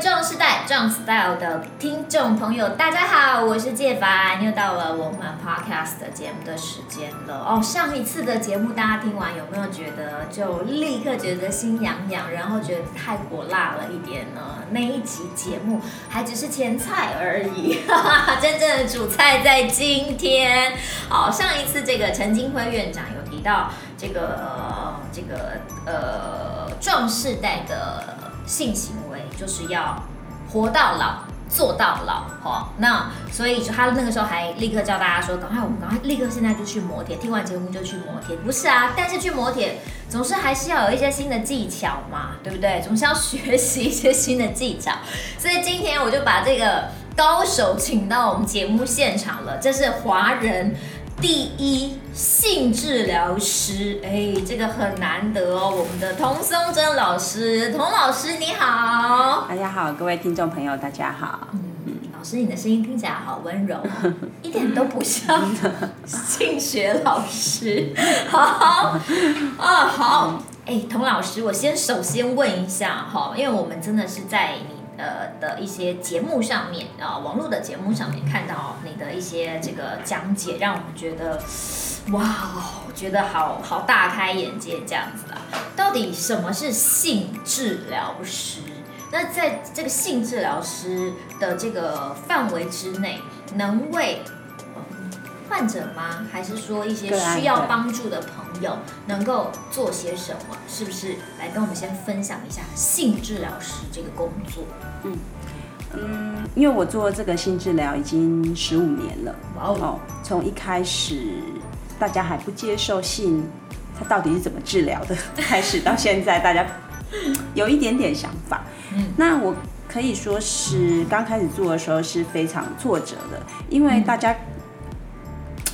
壮世代壮 style 的听众朋友，大家好，我是介凡，又到了我们 podcast 的节目的时间了。哦，上一次的节目大家听完有没有觉得就立刻觉得心痒痒，然后觉得太火辣了一点呢？那一集节目还只是前菜而已，哈哈，真正的主菜在今天。好，上一次这个陈金辉院长有提到这个这个呃壮世代的性行为。就是要活到老，做到老，哦，那所以他那个时候还立刻叫大家说，赶快我们赶快立刻现在就去磨铁，听完节目就去磨铁。不是啊，但是去磨铁总是还是要有一些新的技巧嘛，对不对？总是要学习一些新的技巧。所以今天我就把这个高手请到我们节目现场了，这是华人。第一性治疗师，哎，这个很难得哦。我们的童松珍老师，童老师你好，大家好，各位听众朋友大家好。嗯，老师你的声音听起来好温柔，一点都不像 性学老师。好，啊好，哎，童老师，我先首先问一下哈，因为我们真的是在你。呃的一些节目上面啊，网络的节目上面看到你的一些这个讲解，让我们觉得哇，觉得好好大开眼界这样子啊。到底什么是性治疗师？那在这个性治疗师的这个范围之内，能为患者吗？还是说一些需要帮助的朋友能够做些什么？是不是来跟我们先分享一下性治疗师这个工作？嗯嗯，因为我做这个性治疗已经十五年了。哦，从一开始大家还不接受性，它到底是怎么治疗的，开始到现在大家有一点点想法。嗯，那我可以说是刚开始做的时候是非常挫折的，因为大家。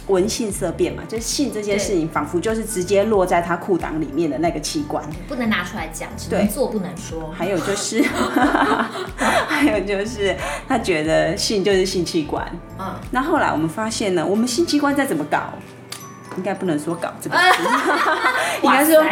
闻性色变嘛，就是性这件事情，仿佛就是直接落在他裤裆里面的那个器官，不能拿出来讲，只能做不能说。还有就是，还有就是，他觉得性就是性器官。嗯，那后来我们发现呢，我们性器官再怎么搞，应该不能说搞这个词，应该说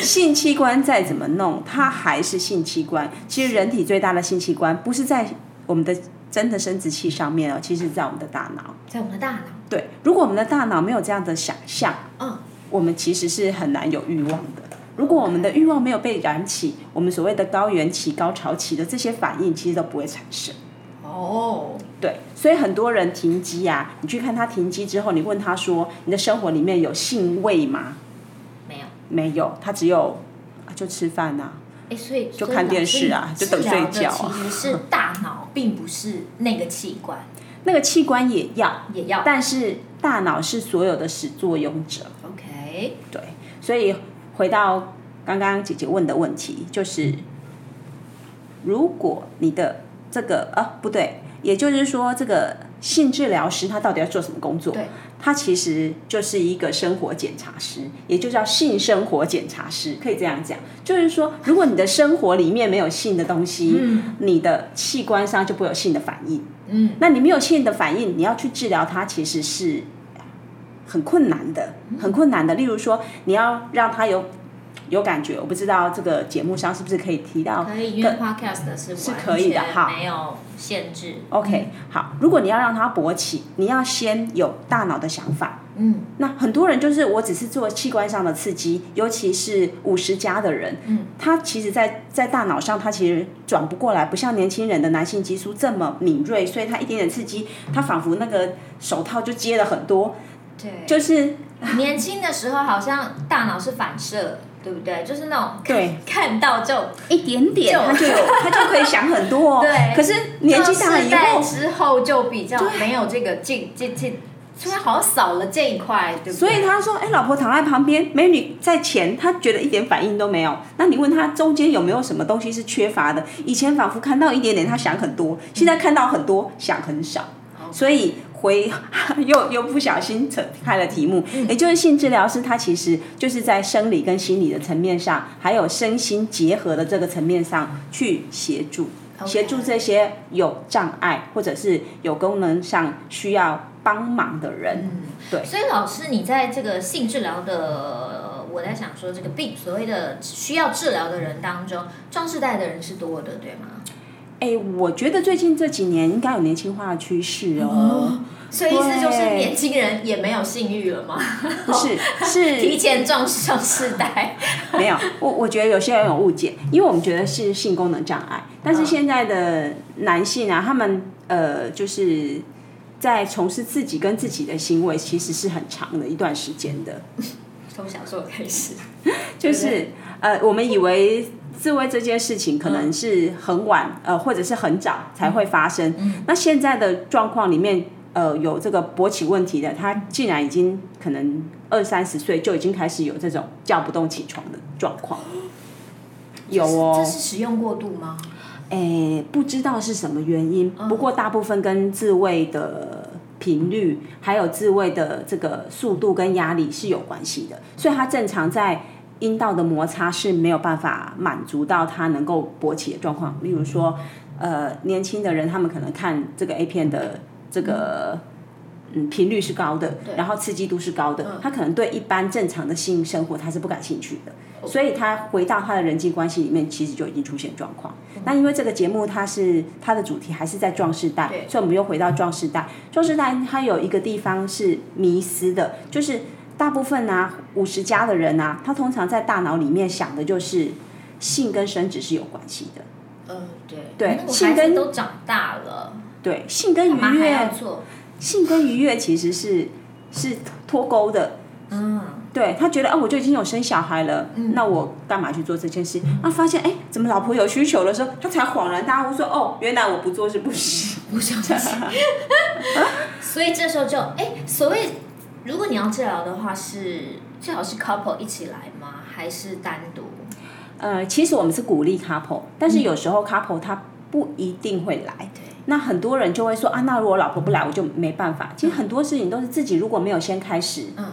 性器官再怎么弄，它还是性器官。其实人体最大的性器官不是在我们的。真的生殖器上面哦，其实在我们的大脑，在我们的大脑。对，如果我们的大脑没有这样的想象，嗯，我们其实是很难有欲望的。如果我们的欲望没有被燃起，我们所谓的高原期、高潮期的这些反应，其实都不会产生。哦，对，所以很多人停机啊，你去看他停机之后，你问他说：“你的生活里面有性味吗？”没有，没有，他只有就吃饭呐。哎，所以就看电视啊，就等睡觉。其实是大脑，并不是那个器官。那个器官也要，也要，但是大脑是所有的始作俑者。OK，对。所以回到刚刚姐姐问的问题，就是如果你的这个啊不对，也就是说这个。性治疗师他到底要做什么工作？对，他其实就是一个生活检查师，也就叫性生活检查师，可以这样讲。就是说，如果你的生活里面没有性的东西，嗯，你的器官上就不会有性的反应。嗯，那你没有性的反应，你要去治疗它，其实是很困难的，很困难的。例如说，你要让他有。有感觉，我不知道这个节目上是不是可以提到？可以，因为 podcast 是是可以的哈，没有限制。OK，好，如果你要让它勃起，你要先有大脑的想法。嗯，那很多人就是我只是做器官上的刺激，尤其是五十加的人，嗯，他其实在在大脑上他其实转不过来，不像年轻人的男性激素这么敏锐，所以他一点点刺激，他仿佛那个手套就接了很多。对，就是年轻的时候好像大脑是反射。对不对？就是那种对，看到就一点点，他就有他就可以想很多哦。对，可是年纪大了以后之后就比较没有这个进进进，突然好像少了这一块，对不对？所以他说：“哎，老婆躺在旁边，美女在前，他觉得一点反应都没有。那你问他中间有没有什么东西是缺乏的？以前仿佛看到一点点，他想很多；现在看到很多，想很少。所以。”回 又又不小心扯开了题目，也就是性治疗师，他其实就是在生理跟心理的层面上，还有身心结合的这个层面上去协助，协助这些有障碍或者是有功能上需要帮忙的人。对，所以老师，你在这个性治疗的，我在想说，这个病所谓的需要治疗的人当中，壮世代的人是多的，对吗？哎，我觉得最近这几年应该有年轻化的趋势哦。哦所以意思就是年轻人也没有性欲了吗？不是，是提前撞上世代。没有，我我觉得有些人有误解，因为我们觉得是性功能障碍，但是现在的男性啊，他们呃，就是在从事自己跟自己的行为，其实是很长的一段时间的。从小时候开始，就是呃，我们以为自慰这件事情可能是很晚，呃，或者是很早才会发生。嗯，那现在的状况里面。呃，有这个勃起问题的，他竟然已经可能二三十岁就已经开始有这种叫不动起床的状况，有哦。这是使用过度吗？诶，不知道是什么原因，不过大部分跟自慰的频率，还有自慰的这个速度跟压力是有关系的，所以他正常在阴道的摩擦是没有办法满足到他能够勃起的状况。例如说，呃，年轻的人他们可能看这个 A 片的。这个嗯频率是高的，然后刺激度是高的，嗯、他可能对一般正常的性生活他是不感兴趣的，嗯、所以他回到他的人际关系里面，其实就已经出现状况。嗯、那因为这个节目它是它的主题还是在壮世代，所以我们又回到壮世代。壮世代它有一个地方是迷失的，就是大部分啊五十加的人啊，他通常在大脑里面想的就是性跟生殖是有关系的。嗯，对，对，性跟都长大了。对，性跟愉悦，性跟愉悦其实是是脱钩的。嗯，对他觉得，哦，我就已经有生小孩了，嗯、那我干嘛去做这件事？那、嗯、发现，哎，怎么老婆有需求的时候，他才恍然大悟，说，哦，原来我不做是不行，不想做。所以这时候就，哎，所谓如果你要治疗的话，是最好是 couple 一起来吗？还是单独？呃，其实我们是鼓励 couple，但是有时候 couple 他不一定会来。嗯那很多人就会说啊，那如果老婆不来，我就没办法。其实很多事情都是自己如果没有先开始，嗯，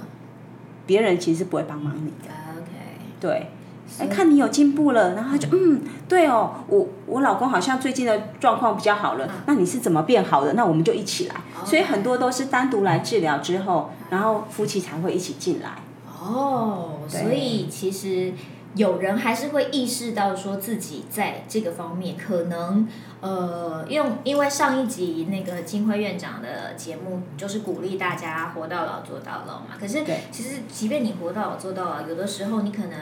别人其实是不会帮忙你的。OK，对，哎，看你有进步了，然后他就嗯，对哦，我我老公好像最近的状况比较好了。那你是怎么变好的？那我们就一起来。所以很多都是单独来治疗之后，然后夫妻才会一起进来。哦，所以其实。有人还是会意识到说自己在这个方面可能，呃，用因为上一集那个金辉院长的节目就是鼓励大家活到老做到老嘛。可是其实即便你活到老做到老，有的时候你可能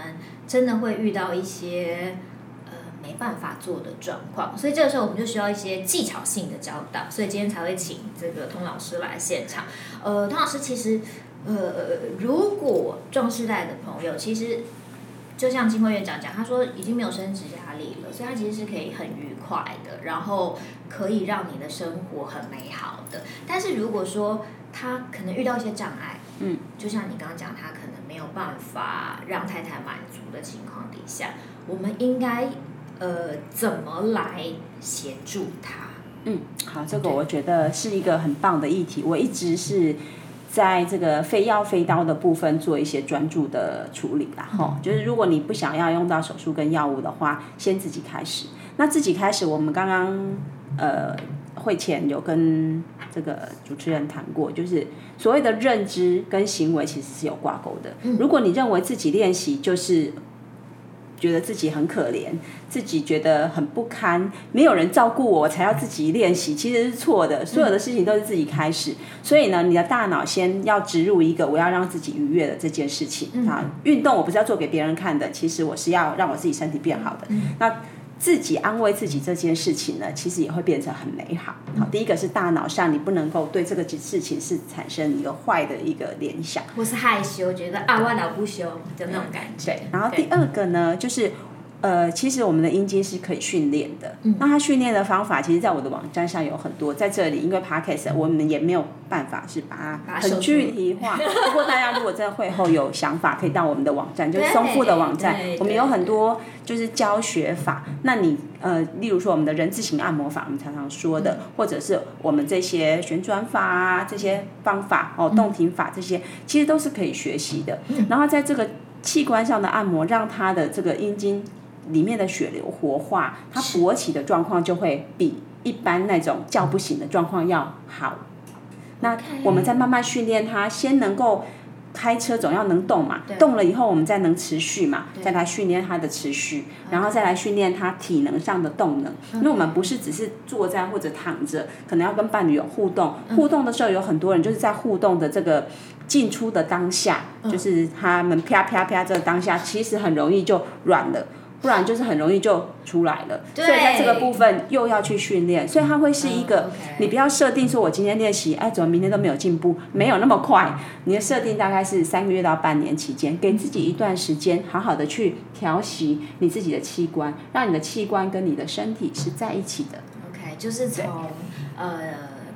真的会遇到一些呃没办法做的状况，所以这个时候我们就需要一些技巧性的教导，所以今天才会请这个童老师来现场。呃，童老师其实呃，如果壮世代的朋友其实。就像金辉院长讲，他说已经没有升职压力了，所以他其实是可以很愉快的，然后可以让你的生活很美好的。但是如果说他可能遇到一些障碍，嗯，就像你刚刚讲，他可能没有办法让太太满足的情况底下，我们应该呃怎么来协助他？嗯，好，这个我觉得是一个很棒的议题，我一直是。在这个非药非刀的部分做一些专注的处理啦，吼、嗯，就是如果你不想要用到手术跟药物的话，先自己开始。那自己开始，我们刚刚呃会前有跟这个主持人谈过，就是所谓的认知跟行为其实是有挂钩的。嗯、如果你认为自己练习就是。觉得自己很可怜，自己觉得很不堪，没有人照顾我，我才要自己练习，其实是错的。所有的事情都是自己开始，嗯、所以呢，你的大脑先要植入一个我要让自己愉悦的这件事情、嗯、啊。运动我不是要做给别人看的，其实我是要让我自己身体变好的。嗯、那。自己安慰自己这件事情呢，其实也会变成很美好。好，第一个是大脑上你不能够对这个事情是产生一个坏的一个联想，或是害羞，觉得啊，万老不休的那种感觉。对，然后第二个呢，就是。呃，其实我们的阴茎是可以训练的。嗯、那它训练的方法，其实，在我的网站上有很多。在这里，因为 Podcast 我们也没有办法是把它很具体化。不过，大家如果在会后有想法，可以到我们的网站，就是松富的网站。我们有很多就是教学法。那你呃，例如说我们的人字形按摩法，我们常常说的，嗯、或者是我们这些旋转法啊，这些方法哦，动停法这些，其实都是可以学习的。嗯、然后在这个器官上的按摩，让它的这个阴茎。里面的血流活化，它勃起的状况就会比一般那种叫不醒的状况要好。那我们再慢慢训练它，先能够开车总要能动嘛，动了以后我们再能持续嘛，再来训练它的持续，然后再来训练它体能上的动能。因为我们不是只是坐在或者躺着，可能要跟伴侣有互动。互动的时候有很多人就是在互动的这个进出的当下，就是他们啪啪啪这个当下，其实很容易就软了。不然就是很容易就出来了，所以在这个部分又要去训练，所以它会是一个，你不要设定说我今天练习，哎，怎么明天都没有进步？没有那么快，你的设定大概是三个月到半年期间，给自己一段时间，好好的去调息你自己的器官，让你的器官跟你的身体是在一起的。OK，就是从呃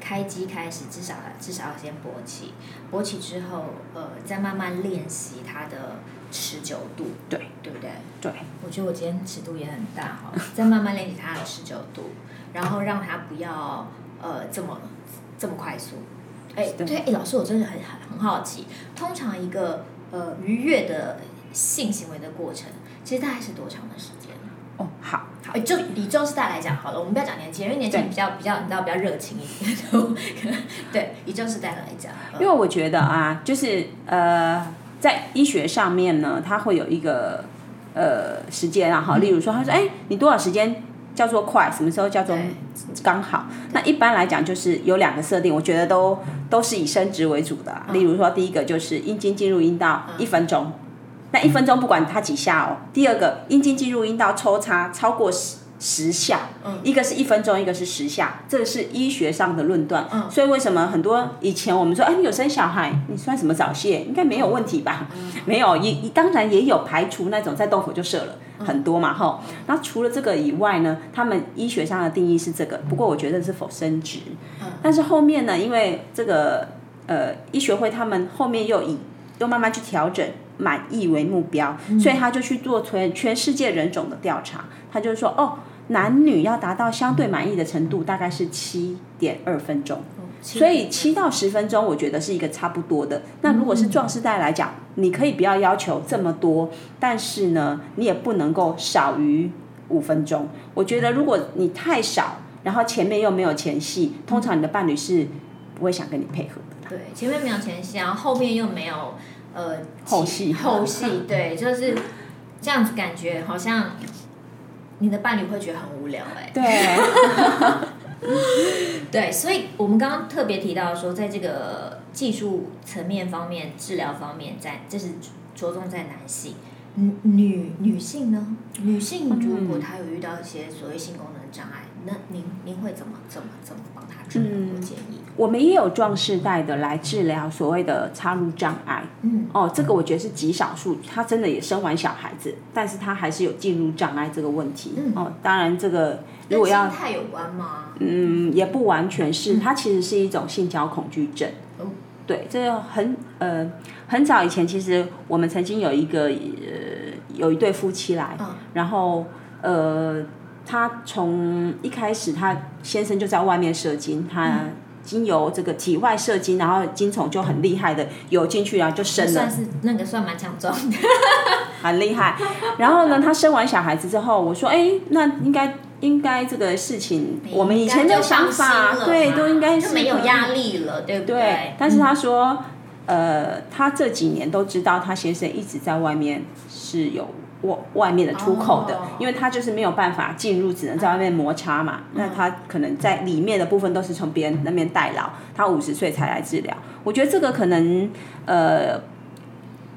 开机开始，至少至少要先勃起，勃起之后，呃，再慢慢练习它的。持久度，对对不对？对，我觉得我今天尺度也很大哈，再慢慢练习它的持久度，然后让它不要呃这么这么快速。哎，对，哎，老师，我真的很很很好奇，通常一个呃愉悦的性行为的过程，其实大概是多长的时间？哦，好，好，就以壮士代来讲好了，我们不要讲年轻人，因为年轻人比较比较你知道比较热情一点，对，以壮士代来讲，因为我觉得啊，就是呃。在医学上面呢，它会有一个呃时间啊，好，例如说，他说，哎，你多少时间叫做快，什么时候叫做刚好？那一般来讲，就是有两个设定，我觉得都都是以生殖为主的。例如说，第一个就是阴茎进入阴道一分钟，那一分钟不管它几下哦。第二个，阴茎进入阴道抽插超过十。十下，一个是一分钟，一个是十下，这个是医学上的论断。嗯，所以为什么很多以前我们说，哎，你有生小孩，你算什么早泄？应该没有问题吧？没有，也当然也有排除那种在洞口就射了很多嘛，哈。那除了这个以外呢，他们医学上的定义是这个，不过我觉得是否生殖。但是后面呢，因为这个呃医学会他们后面又以又慢慢去调整满意为目标，所以他就去做全全世界人种的调查，他就是说哦。男女要达到相对满意的程度，大概是七点二分钟，所以七到十分钟，我觉得是一个差不多的。那如果是壮士代来讲，你可以不要要求这么多，但是呢，你也不能够少于五分钟。我觉得如果你太少，然后前面又没有前戏，通常你的伴侣是不会想跟你配合的。对，前面没有前戏，然后后面又没有呃后戏，后戏 对，就是这样子，感觉好像。你的伴侣会觉得很无聊哎、欸，对，对，所以我们刚刚特别提到说，在这个技术层面方面、治疗方面，在这是着重在男性，女女性呢？女性如果她有遇到一些所谓性功能障碍，那您您会怎么怎么怎么帮她治疗？我建议。我们也有壮士代的来治疗所谓的插入障碍，嗯，哦，这个我觉得是极少数，他真的也生完小孩子，但是他还是有进入障碍这个问题，嗯，哦，当然这个如果要跟心态有关吗？嗯，也不完全是，它其实是一种性交恐惧症，嗯，对，这个很呃很早以前，其实我们曾经有一个呃有一对夫妻来，嗯，然后呃他从一开始他先生就在外面射精，他。嗯经由这个体外射精，然后精虫就很厉害的游进去，然后就生了。算是那个算蛮强壮的，很厉害。然后呢，他生完小孩子之后，我说：“哎，那应该应该这个事情，我们以前的想法，对，都应该是没有压力了，对不对？”对。但是他说，呃，他这几年都知道他先生一直在外面是有。外外面的出口的，因为他就是没有办法进入，只能在外面摩擦嘛。那他可能在里面的部分都是从别人那边代劳，他五十岁才来治疗。我觉得这个可能呃，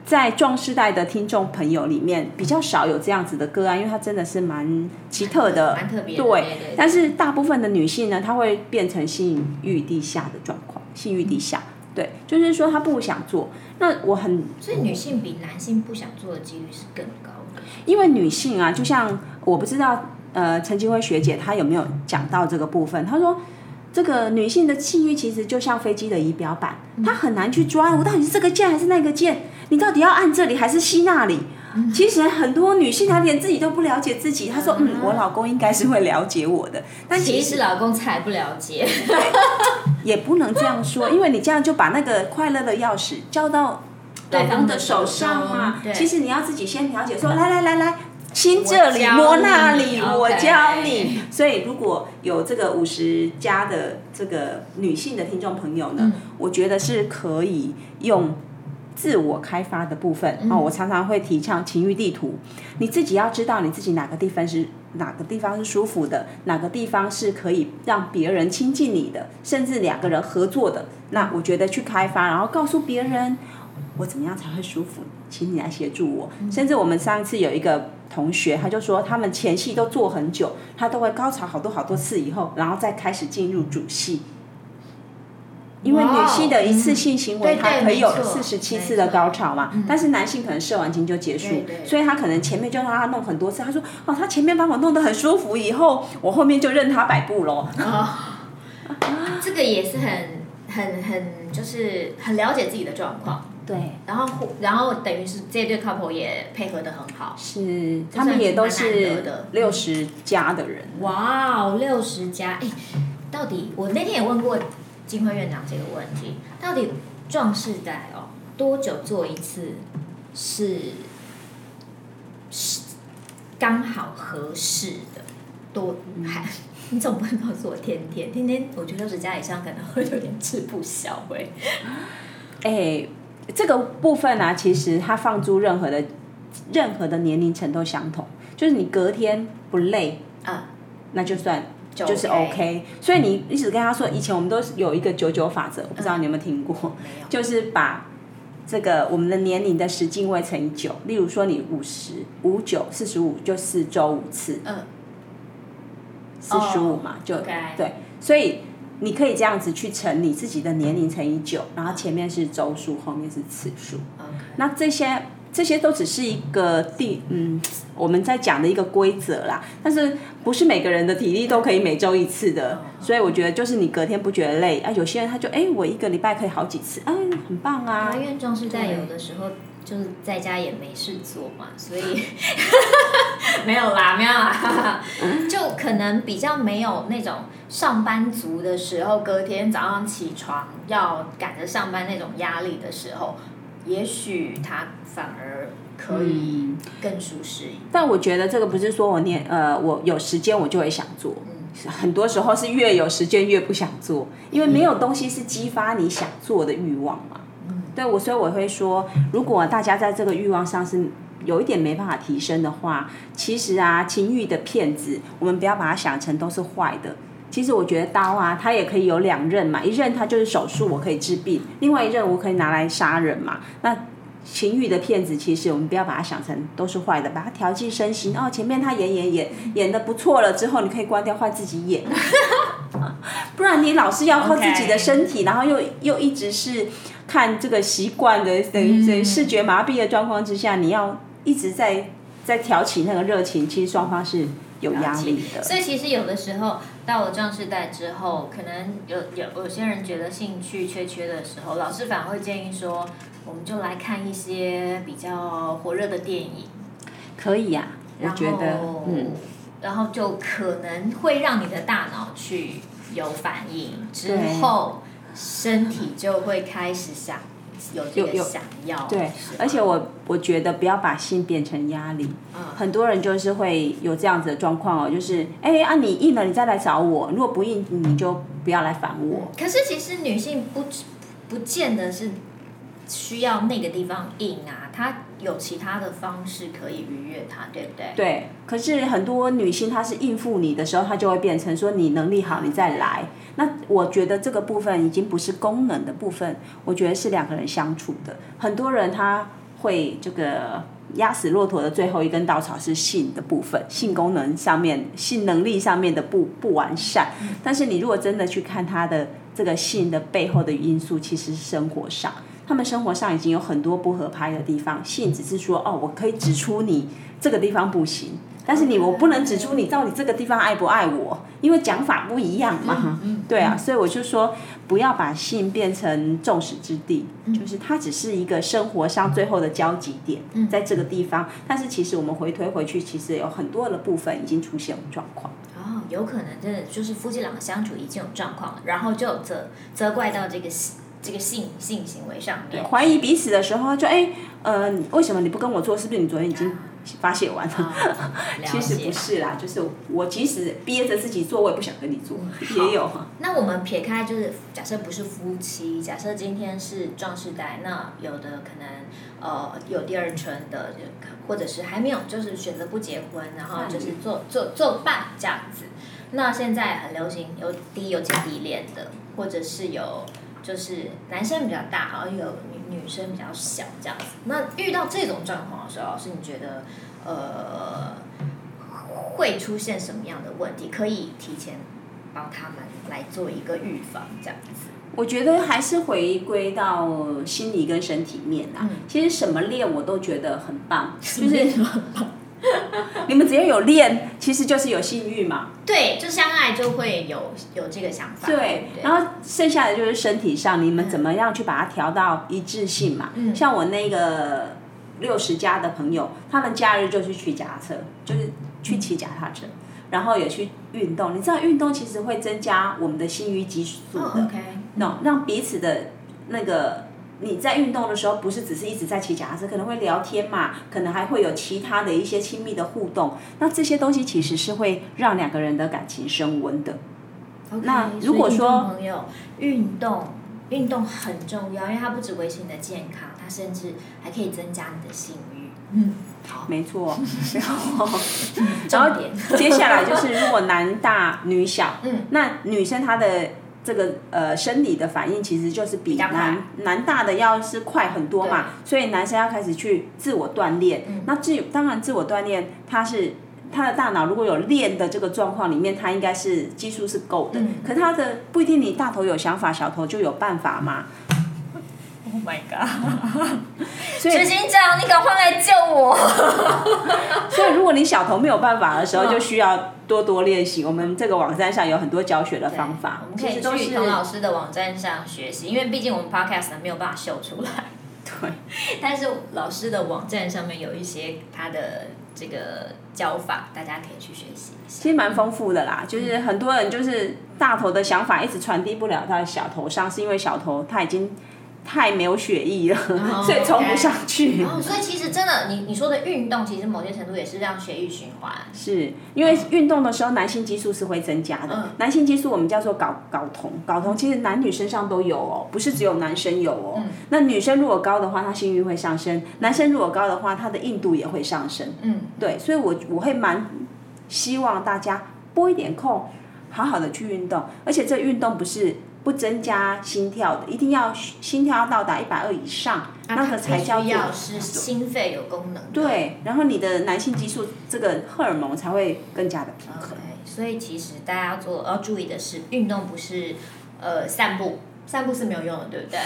在壮世代的听众朋友里面比较少有这样子的个案，因为他真的是蛮奇特的，蛮特别。对，但是大部分的女性呢，她会变成性欲低下的状况，性欲低下。对，就是说她不想做。那我很，所以女性比男性不想做的几率是更高。因为女性啊，就像我不知道，呃，陈金辉学姐她有没有讲到这个部分？她说，这个女性的气欲其实就像飞机的仪表板，她很难去抓，我到底是这个键还是那个键？你到底要按这里还是吸那里？其实很多女性她连自己都不了解自己。她说，嗯，我老公应该是会了解我的，但其实老公才不了解。对，也不能这样说，因为你这样就把那个快乐的钥匙交到。对方的手上嘛，其实你要自己先了解说，说来来来来，亲这里摸那里，我教你。所以如果有这个五十加的这个女性的听众朋友呢，嗯、我觉得是可以用自我开发的部分，嗯、哦，我常常会提倡情欲地图，你自己要知道你自己哪个地方是哪个地方是舒服的，哪个地方是可以让别人亲近你的，甚至两个人合作的，那我觉得去开发，然后告诉别人我怎么样才会舒服，请你来协助我。嗯、甚至我们上次有一个同学，他就说他们前戏都做很久，他都会高潮好多好多次以后，然后再开始进入主戏。因为女性的一次性行为，它可以有四十七次的高潮嘛，但是男性可能射完精就结束，所以他可能前面就让他弄很多次。他说：“哦，他前面帮我弄得很舒服，以后我后面就任他摆布喽。”哦，这个也是很很很就是很了解自己的状况。对，然后然后等于是这对 couple 也配合的很好，是他们也都是六十加的人。哇哦，六十加！哎，到底我那天也问过。金辉院长这个问题，到底壮士代哦多久做一次是是刚好合适的？多还、嗯、你总不能告诉我天天天天？我觉得六十加以上可能会有点吃不消哎。哎，这个部分呢、啊，其实它放租任何的任何的年龄层都相同，就是你隔天不累啊，那就算。就是 OK，所以你一直跟他说，以前我们都有一个九九法则，我不知道你有没有听过？就是把这个我们的年龄的十进位乘以九，例如说你五十五九四十五，就四周五次。嗯。四十五嘛，就对，所以你可以这样子去乘你自己的年龄乘以九，然后前面是周数，后面是次数。那这些。这些都只是一个第，嗯，我们在讲的一个规则啦。但是不是每个人的体力都可以每周一次的，所以我觉得就是你隔天不觉得累啊。有些人他就哎，我一个礼拜可以好几次，哎，很棒啊。因为壮世代有的时候就是在家也没事做嘛，所以 没有啦，没有啦，就可能比较没有那种上班族的时候，隔天早上起床要赶着上班那种压力的时候。也许他反而可以更舒适一点，但我觉得这个不是说我念呃，我有时间我就会想做，嗯、很多时候是越有时间越不想做，因为没有东西是激发你想做的欲望嘛。嗯、对我，所以我会说，如果大家在这个欲望上是有一点没办法提升的话，其实啊，情欲的骗子，我们不要把它想成都是坏的。其实我觉得刀啊，它也可以有两刃嘛，一刃它就是手术，我可以治病；另外一刃我可以拿来杀人嘛。那情欲的骗子，其实我们不要把它想成都是坏的，把它调剂身心。哦，前面他演演演演的不错了之后，你可以关掉，换自己演。不然你老是要靠自己的身体.然后又又一直是看这个习惯的等于等于视觉麻痹的状况之下，你要一直在在挑起那个热情，其实双方是。有压力的，所以其实有的时候到了壮士代之后，可能有有有些人觉得兴趣缺缺的时候，老师反而会建议说，我们就来看一些比较火热的电影，可以呀、啊，我觉得，嗯，然后就可能会让你的大脑去有反应，之后身体就会开始想。有这个想要，对，而且我我觉得不要把性变成压力。嗯，很多人就是会有这样子的状况哦，就是哎啊，你硬了，你再来找我；如果不硬，你就不要来烦我。可是其实女性不不见得是需要那个地方硬啊，她有其他的方式可以愉悦他，对不对？对，可是很多女性她是应付你的时候，她就会变成说你能力好，你再来。那我觉得这个部分已经不是功能的部分，我觉得是两个人相处的。很多人他会这个压死骆驼的最后一根稻草是性的部分，性功能上面、性能力上面的不不完善。但是你如果真的去看他的这个性的背后的因素，其实是生活上，他们生活上已经有很多不合拍的地方。性只是说哦，我可以指出你这个地方不行。但是你我不能指出你到底这个地方爱不爱我，因为讲法不一样嘛。对啊，所以我就说不要把性变成众矢之的，就是它只是一个生活上最后的交集点，在这个地方。但是其实我们回推回去，其实有很多的部分已经出现状况。哦，有可能真的就是夫妻两个相处已经有状况了，然后就责责怪到这个这个性性行为上面，怀疑彼此的时候就哎，嗯、呃，为什么你不跟我做？是不是你昨天已经？发泄完了。哦、其实不是啦，就是我即使憋着自己做，我也不想跟你做，嗯、也有。那我们撇开，就是假设不是夫妻，假设今天是壮士代，那有的可能呃有第二春的，或者是还没有，就是选择不结婚，然后就是做做做伴这样子。那现在很流行有第一有姐弟恋的，或者是有就是男生比较大，然后有女女生比较小这样子。那遇到这种状况的时候，老师你觉得呃会出现什么样的问题？可以提前帮他们来做一个预防这样子。我觉得还是回归到心理跟身体面啊。嗯、其实什么练我都觉得很棒，就是。你们只要有练，其实就是有性欲嘛。对，就相爱就会有有这个想法。对，对然后剩下的就是身体上，你们怎么样去把它调到一致性嘛？嗯、像我那个六十加的朋友，他们假日就去骑脚踏车，就是去骑脚踏车，然后也去运动。你知道运动其实会增加我们的性欲激素的。那让彼此的那个。你在运动的时候，不是只是一直在骑脚踏车，可能会聊天嘛，可能还会有其他的一些亲密的互动。那这些东西其实是会让两个人的感情升温的。Okay, 那如果说朋友运动，运动很重要，因为它不只维持你的健康，它甚至还可以增加你的性欲。嗯，好，没错。然后，然后接下来就是如果男大女小，嗯，那女生她的。这个呃生理的反应其实就是比男男大的要是快很多嘛，所以男生要开始去自我锻炼。嗯、那自当然自我锻炼，他是他的大脑如果有练的这个状况里面，他应该是技术是够的。嗯、可他的不一定，你大头有想法，小头就有办法嘛。Oh my god！所以执行长，你赶快来救我。所以如果你小头没有办法的时候，就需要多多练习。我们这个网站上有很多教学的方法，我们可以去童老师的网站上学习。因为毕竟我们 podcast 没有办法秀出来。对。但是老师的网站上面有一些他的这个教法，大家可以去学习。其实蛮丰富的啦，就是很多人就是大头的想法一直传递不了他的小头上，是因为小头他已经。太没有血液了，oh, 所以冲不上去。哦，所以其实真的，你你说的运动，其实某些程度也是让血液循环。是因为运动的时候，男性激素是会增加的。嗯、男性激素我们叫做睾睾酮，睾酮其实男女身上都有哦，不是只有男生有哦。嗯、那女生如果高的话，她性欲会上升；男生如果高的话，他的硬度也会上升。嗯，对，所以我我会蛮希望大家拨一点空，好好的去运动，而且这运动不是。不增加心跳的，一定要心跳要到达一百二以上，啊、那个才叫做是心肺有功能。对，然后你的男性激素这个荷尔蒙才会更加的平衡。Okay, 所以其实大家要做要注意的是，运动不是呃散步，散步是没有用的，对不对？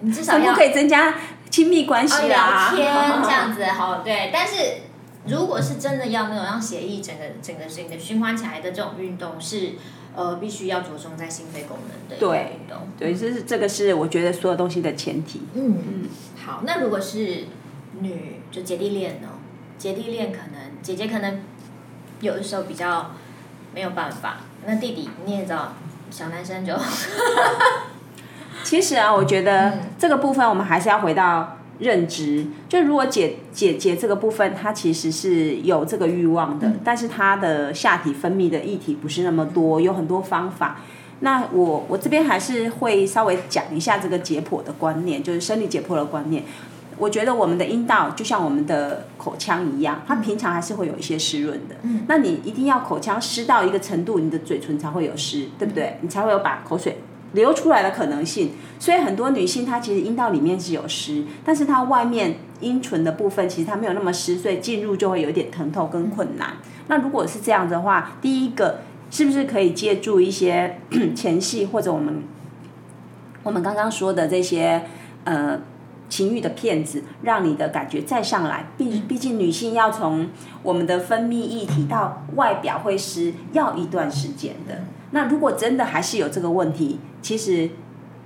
你至少要可以增加亲密关系啊，聊天这样子好对。但是如果是真的要那种让血液整个整个整个循环起来的这种运动是。呃，必须要着重在心肺功能的运动。对，这是这个是我觉得所有东西的前提。嗯嗯。好，那如果是女，就姐弟恋呢？姐弟恋可能姐姐可能有的时候比较没有办法，那弟弟你也知道，小男生就。其实啊，我觉得这个部分我们还是要回到。认知，就如果姐姐姐这个部分，她其实是有这个欲望的，嗯、但是她的下体分泌的液体不是那么多，有很多方法。那我我这边还是会稍微讲一下这个解剖的观念，就是生理解剖的观念。我觉得我们的阴道就像我们的口腔一样，它平常还是会有一些湿润的。嗯，那你一定要口腔湿到一个程度，你的嘴唇才会有湿，对不对？你才会有把口水。流出来的可能性，所以很多女性她其实阴道里面是有湿，但是她外面阴唇的部分其实它没有那么湿，所以进入就会有一点疼痛跟困难。那如果是这样的话，第一个是不是可以借助一些 前戏或者我们我们刚刚说的这些呃情欲的片子，让你的感觉再上来？毕毕竟女性要从我们的分泌液体到外表会湿，要一段时间的。那如果真的还是有这个问题，其实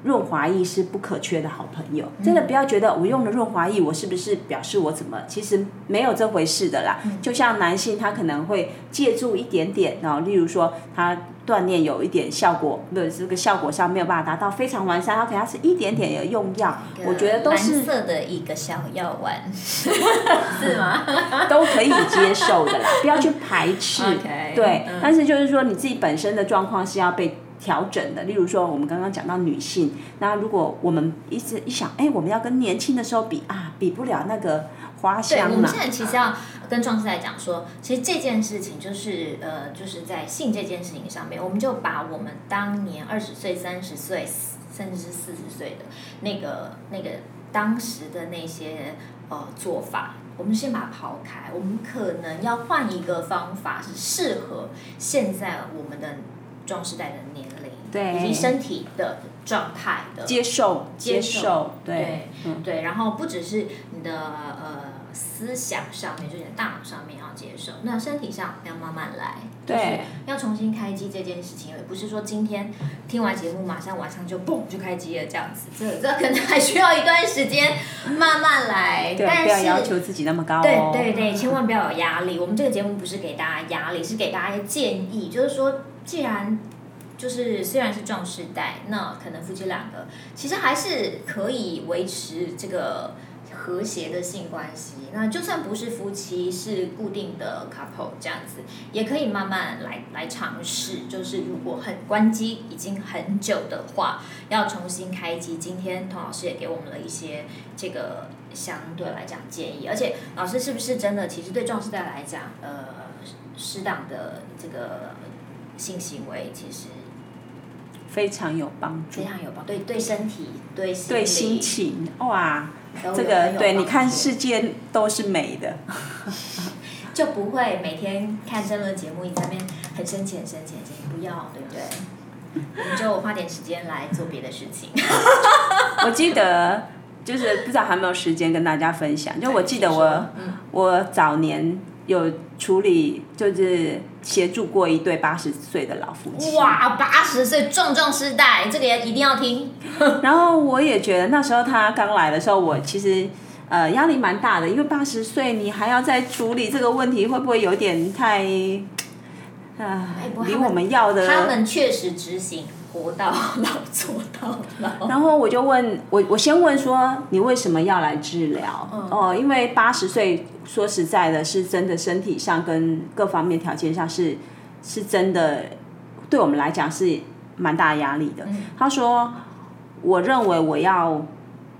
润滑液是不可缺的好朋友。真的不要觉得我用了润滑液，我是不是表示我怎么？其实没有这回事的啦。就像男性，他可能会借助一点点，然后例如说他。锻炼有一点效果，对这个效果上没有办法达到非常完善，它可能是一点点的用药，我觉得都是蓝色的一个小药丸，是吗？都可以接受的啦，不要去排斥。Okay, 对、嗯，但是就是说你自己本身的状况是要被调整的。例如说，我们刚刚讲到女性，那如果我们一直一想，哎，我们要跟年轻的时候比啊，比不了那个。花香嘛，我们现在其实要跟壮世代讲说，其实这件事情就是呃，就是在性这件事情上面，我们就把我们当年二十岁、三十岁，甚至是四十岁的那个那个当时的那些呃做法，我们先把它抛开，我们可能要换一个方法，是适合现在我们的壮士代的年，对，以及身体的状态的接受，接受，对对、嗯、对，然后不只是你的呃。思想上面，就是你的大脑上面要接受，那身体上要慢慢来。对，就是、要重新开机这件事情，也不是说今天听完节目马上晚上就嘣就开机了这样子，这这可能还需要一段时间慢慢来。对，但是不要要求自己那么高、哦。对对对，千万不要有压力。我们这个节目不是给大家压力，是给大家建议，就是说，既然就是虽然是壮士代，那可能夫妻两个其实还是可以维持这个。和谐的性关系，那就算不是夫妻，是固定的 couple 这样子，也可以慢慢来来尝试。就是如果很关机已经很久的话，要重新开机。今天童老师也给我们了一些这个相对来讲建议，而且老师是不是真的？其实对壮士代来讲，呃，适当的这个性行为其实非常有帮助，非常有帮，对对身体对心对心情哇。这个对，你看世界都是美的，就不会每天看这个节目，你在那边很生气很生气，不要，对不对？我们就花点时间来做别的事情。我记得，就是不知道还有没有时间跟大家分享，就我记得我，嗯、我早年。有处理，就是协助过一对八十岁的老夫妻。哇，八十岁壮壮世代，这个也一定要听。然后我也觉得那时候他刚来的时候，我其实呃压力蛮大的，因为八十岁你还要再处理这个问题，会不会有点太啊？离、呃、我们要的。他们确实执行。活到老，做到老。然后我就问我，我先问说，你为什么要来治疗？嗯、哦，因为八十岁，说实在的，是真的身体上跟各方面条件上是是真的，对我们来讲是蛮大压力的。嗯、他说，我认为我要。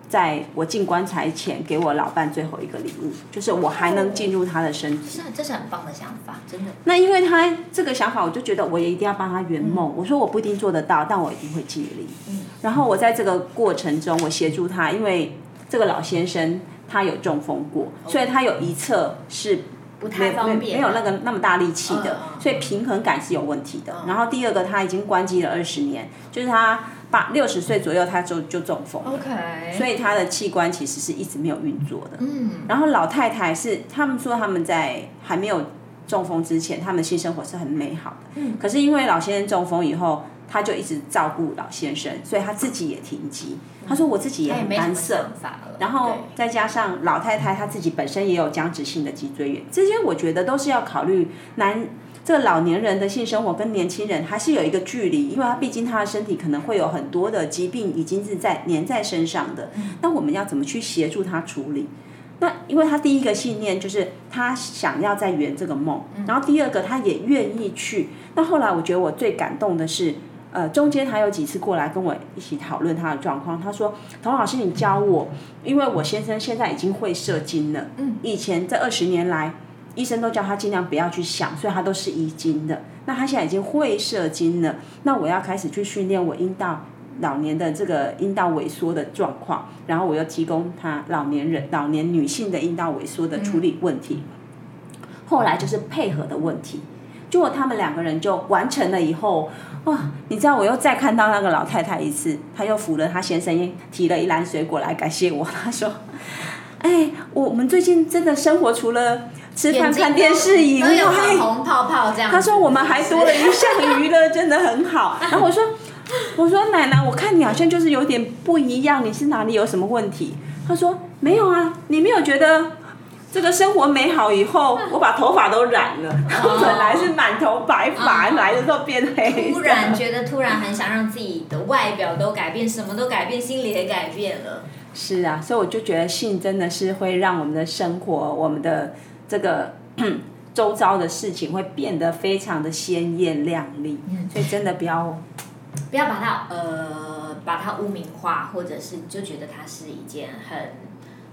在我进棺材前，给我老伴最后一个礼物，就是我还能进入他的身体。是，这是很棒的想法，真的。那因为他这个想法，我就觉得我也一定要帮他圆梦。嗯。我说我不一定做得到，但我一定会尽力。嗯。然后我在这个过程中，我协助他，因为这个老先生他有中风过，所以他有一侧是不太方便，没有那个那么大力气的，所以平衡感是有问题的。然后第二个，他已经关机了二十年，就是他。八六十岁左右，他就就中风了，okay. 所以他的器官其实是一直没有运作的。嗯，然后老太太是他们说他们在还没有中风之前，他们的性生活是很美好的。嗯，可是因为老先生中风以后，他就一直照顾老先生，所以他自己也停机。他说我自己也很干涩，然后再加上老太太她自己本身也有僵直性的脊椎炎，这些我觉得都是要考虑男。这个老年人的性生活跟年轻人还是有一个距离，因为他毕竟他的身体可能会有很多的疾病已经是在粘在身上的。那我们要怎么去协助他处理？那因为他第一个信念就是他想要再圆这个梦，然后第二个他也愿意去。那后来我觉得我最感动的是，呃，中间他有几次过来跟我一起讨论他的状况。他说：“童老师，你教我，因为我先生现在已经会射精了。嗯，以前这二十年来。”医生都叫他尽量不要去想，所以他都是遗精的。那他现在已经会射精了，那我要开始去训练我阴道老年的这个阴道萎缩的状况，然后我又提供他老年人、老年女性的阴道萎缩的处理问题。后来就是配合的问题，结果他们两个人就完成了以后，哇！你知道我又再看到那个老太太一次，她又扶了她先生，提了一篮水果来感谢我。她说：“哎，我们最近真的生活除了……”吃饭看电视以外，有红泡泡这样。他说我们还多了一项娱乐，真的很好。然后我说，我说奶奶，我看你好像就是有点不一样，你是哪里有什么问题？他说没有啊，你没有觉得这个生活美好以后，我把头发都染了，哦、本来是满头白发，来的时候变黑。突然觉得突然很想让自己的外表都改变，什么都改变，心里也改变了。是啊，所以我就觉得性真的是会让我们的生活，我们的这个 周遭的事情会变得非常的鲜艳亮丽。嗯，所以真的不要不要把它呃把它污名化，或者是就觉得它是一件很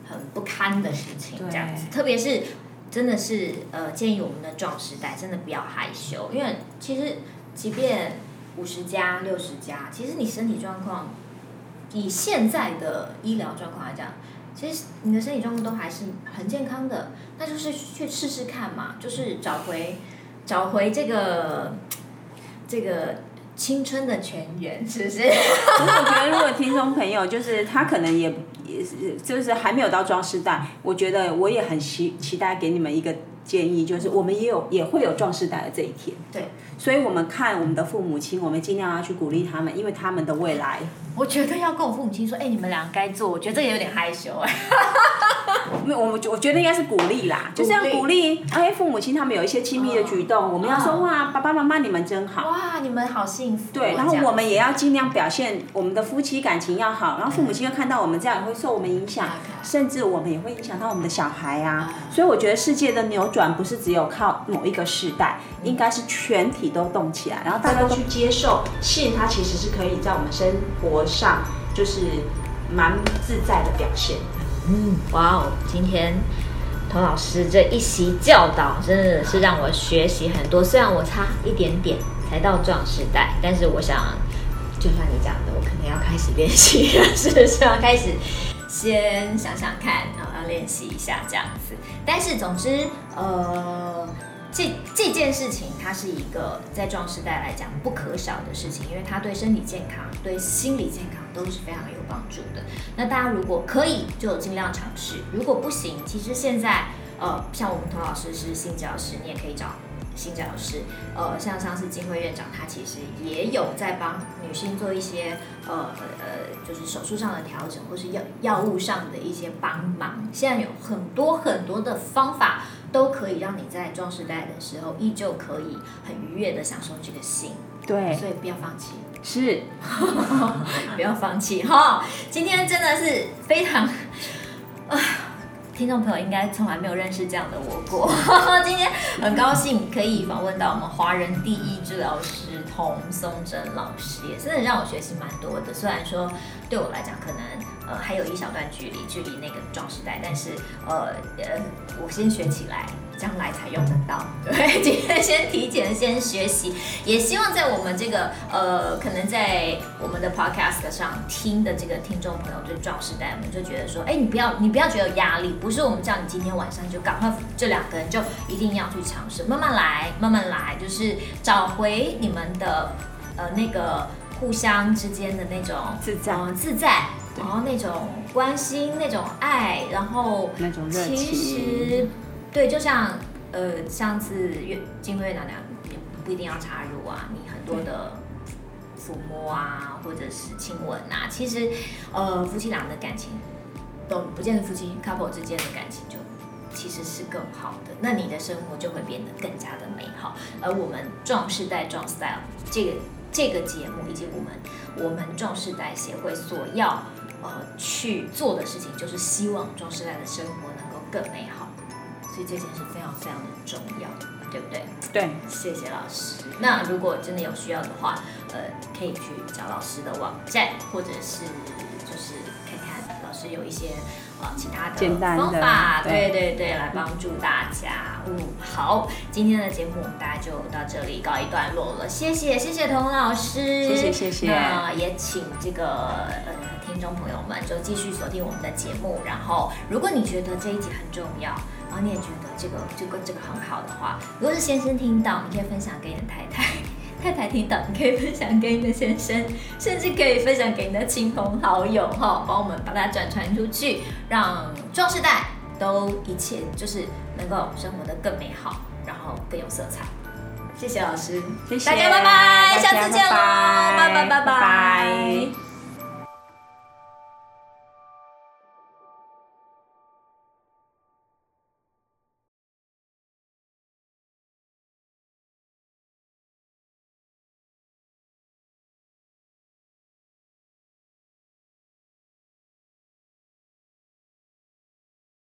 很不堪的事情这样子。特别是真的是呃建议我们的壮时代真的不要害羞，因为其实即便五十加六十加，其实你身体状况。以现在的医疗状况来讲，其实你的身体状况都还是很健康的，那就是去试试看嘛，就是找回找回这个这个青春的泉源，是不是？可是我觉得，如果听众朋友就是他可能也也是就是还没有到装世代，我觉得我也很期期待给你们一个建议，就是我们也有也会有壮士代的这一天。对。所以我们看我们的父母亲，我们尽量要去鼓励他们，因为他们的未来。我绝对要跟我父母亲说，哎、你们俩该做。我觉得这也有点害羞哎。没有，我我觉得应该是鼓励啦，就是要鼓励。哎，父母亲他们有一些亲密的举动，哦、我们要说哇，爸爸妈妈你们真好。哇，你们好幸福。对，然后我们也要尽量表现我们的夫妻感情要好，然后父母亲又看到我们这样，也会受我们影响，甚至我们也会影响到我们的小孩啊。所以我觉得世界的扭转不是只有靠某一个世代，应该是全体都动起来，然后大家都去接受性，它其实是可以在我们生活上就是蛮自在的表现。嗯，哇哦，今天童老师这一席教导真的是让我学习很多。虽然我差一点点才到壮时代，但是我想，就像你讲的，我可能要开始练习，是不是要开始先想想看，然后要练习一下这样子。但是总之，呃。这这件事情，它是一个在壮世代来讲不可少的事情，因为它对身体健康、对心理健康都是非常有帮助的。那大家如果可以，就尽量尝试；如果不行，其实现在呃，像我们童老师是性教师，你也可以找性教师。呃，像上次金辉院长，他其实也有在帮女性做一些呃呃，就是手术上的调整，或是药药物上的一些帮忙。现在有很多很多的方法。都可以让你在壮世代的时候，依旧可以很愉悦的享受这个性。对，所以不要放弃。是，不要放弃哈！今天真的是非常，啊，听众朋友应该从来没有认识这样的我过。今天很高兴可以访问到我们华人第一治疗师童松珍老师，也真的让我学习蛮多的。虽然说对我来讲可能。呃，还有一小段距离，距离那个壮时代，但是呃呃，我先学起来，将来才用得到。对，今天先提前先学习，也希望在我们这个呃，可能在我们的 podcast 上听的这个听众朋友，对壮时代，我们就觉得说，哎，你不要你不要觉得有压力，不是我们叫你今天晚上就赶快这两个人就一定要去尝试，慢慢来，慢慢来，就是找回你们的呃那个互相之间的那种自在，呃，自在。然后那种关心，那种爱，然后那种热情，其实对，就像呃上次月金辉月娘娘，也不一定要插入啊，你很多的抚摸啊，或者是亲吻啊，其实呃夫妻俩的感情都不见得，夫妻 couple 之间的感情就其实是更好的，那你的生活就会变得更加的美好。而我们壮世代壮 style 这个这个节目以及我们我们壮世代协会所要。呃，去做的事情就是希望中世代的生活能够更美好，所以这件事非常非常的重要，对不对？对，谢谢老师。那如果真的有需要的话，呃，可以去找老师的网站，或者是就是看看老师有一些。其他的方法，对对对，来帮助大家。嗯，好，今天的节目我们大家就到这里告一段落了。谢谢，谢谢童老师，谢谢谢谢。那也请这个呃听众朋友们就继续锁定我们的节目。然后，如果你觉得这一集很重要，然后你也觉得这个这个这个很好的话，如果是先生听到，你可以分享给你的太太。太太听到，你可以分享给你的先生，甚至可以分享给你的亲朋好友，哈，帮我们把它转传出去，让壮世代都一切就是能够生活得更美好，然后更有色彩。谢谢老师，谢谢大家拜拜，下次见喽，拜拜。拜拜